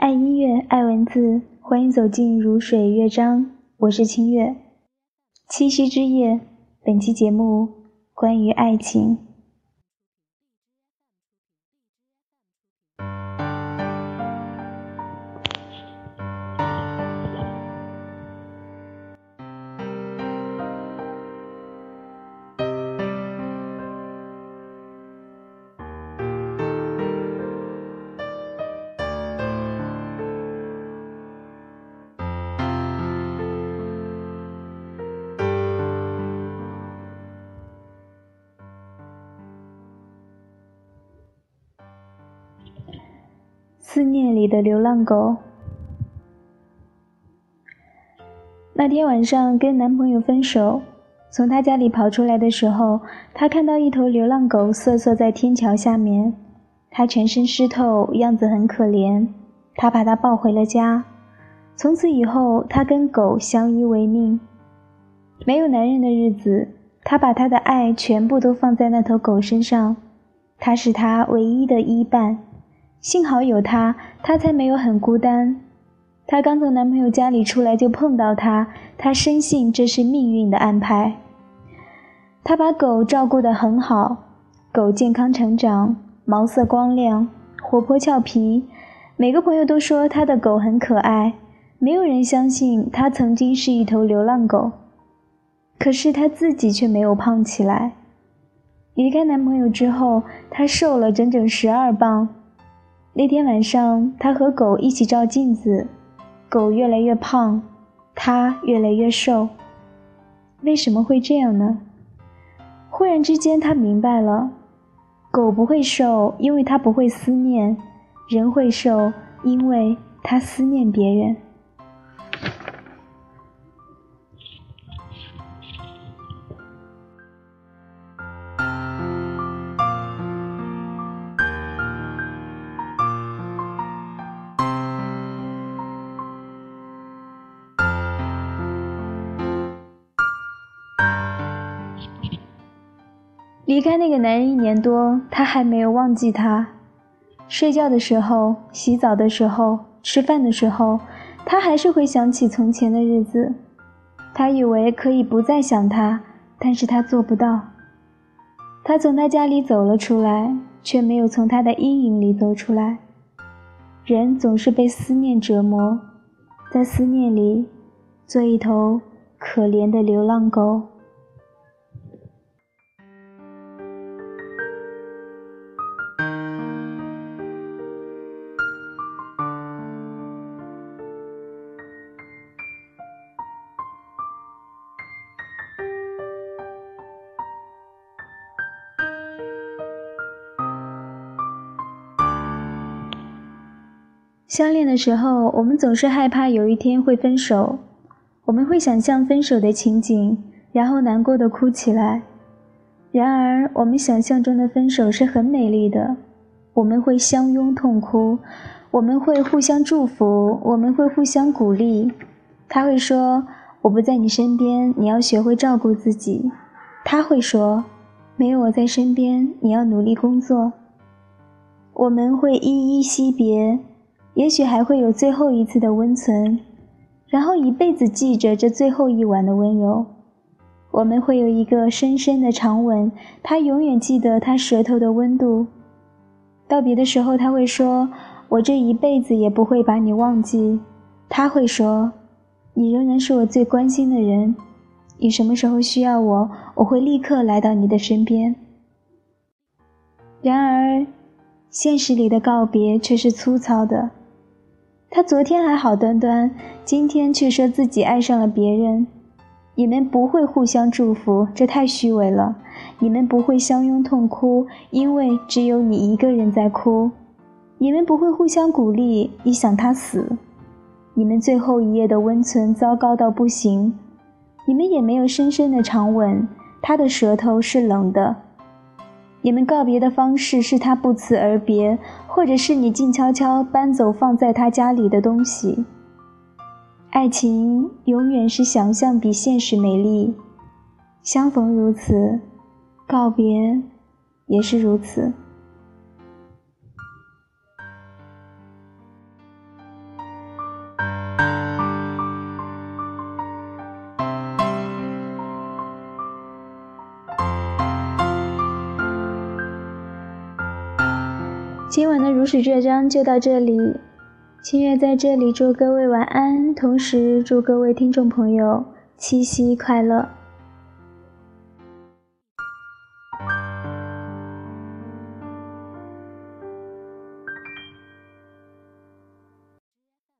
爱音乐爱文字欢迎走进如水乐章。我是清月。七夕之夜本期节目关于爱情。思念里的流浪狗。那天晚上跟男朋友分手从他家里跑出来的时候他看到一头流浪狗瑟瑟在天桥下面他全身湿透样子很可怜他把它抱回了家。从此以后他跟狗相依为命。没有男人的日子他把他的爱全部都放在那头狗身上他是他唯一的依伴。幸好有它它才没有很孤单。它刚从男朋友家里出来就碰到它它深信这是命运的安排。它把狗照顾得很好狗健康成长毛色光亮活泼俏皮。每个朋友都说它的狗很可爱没有人相信它曾经是一头流浪狗。可是它自己却没有胖起来。离开男朋友之后它瘦了整整十二磅那天晚上，他和狗一起照镜子，狗越来越胖，他越来越瘦，为什么会这样呢？忽然之间，他明白了。狗不会瘦，因为它不会思念；人会瘦，因为它思念别人。离开那个男人一年多她还没有忘记他。睡觉的时候洗澡的时候吃饭的时候她还是会想起从前的日子。她以为可以不再想他但是她做不到。她从他家里走了出来却没有从他的阴影里走出来。人总是被思念折磨在思念里做一头可怜的流浪狗。相恋的时候我们总是害怕有一天会分手。我们会想象分手的情景然后难过的哭起来。然而我们想象中的分手是很美丽的。我们会相拥痛哭我们会互相祝福我们会互相鼓励。他会说我不在你身边你要学会照顾自己。他会说没有我在身边你要努力工作。我们会依依惜别也许还会有最后一次的温存，然后一辈子记着这最后一晚的温柔。我们会有一个深深的长吻，他永远记得他舌头的温度。道别的时候他会说，我这一辈子也不会把你忘记。他会说，你仍然是我最关心的人，你什么时候需要我，我会立刻来到你的身边。然而现实里的告别却是粗糙的。他昨天还好端端今天却说自己爱上了别人。你们不会互相祝福这太虚伪了。你们不会相拥痛哭因为只有你一个人在哭。你们不会互相鼓励你想他死。你们最后一夜的温存糟糕到不行。你们也没有深深的长吻他的舌头是冷的你们告别的方式是他不辞而别或者是你静悄悄搬走放在他家里的东西。爱情永远是想象比现实美丽。相逢如此告别也是如此。今晚的如许这章就到这里，清月在这里祝各位晚安，同时祝各位听众朋友七夕快乐。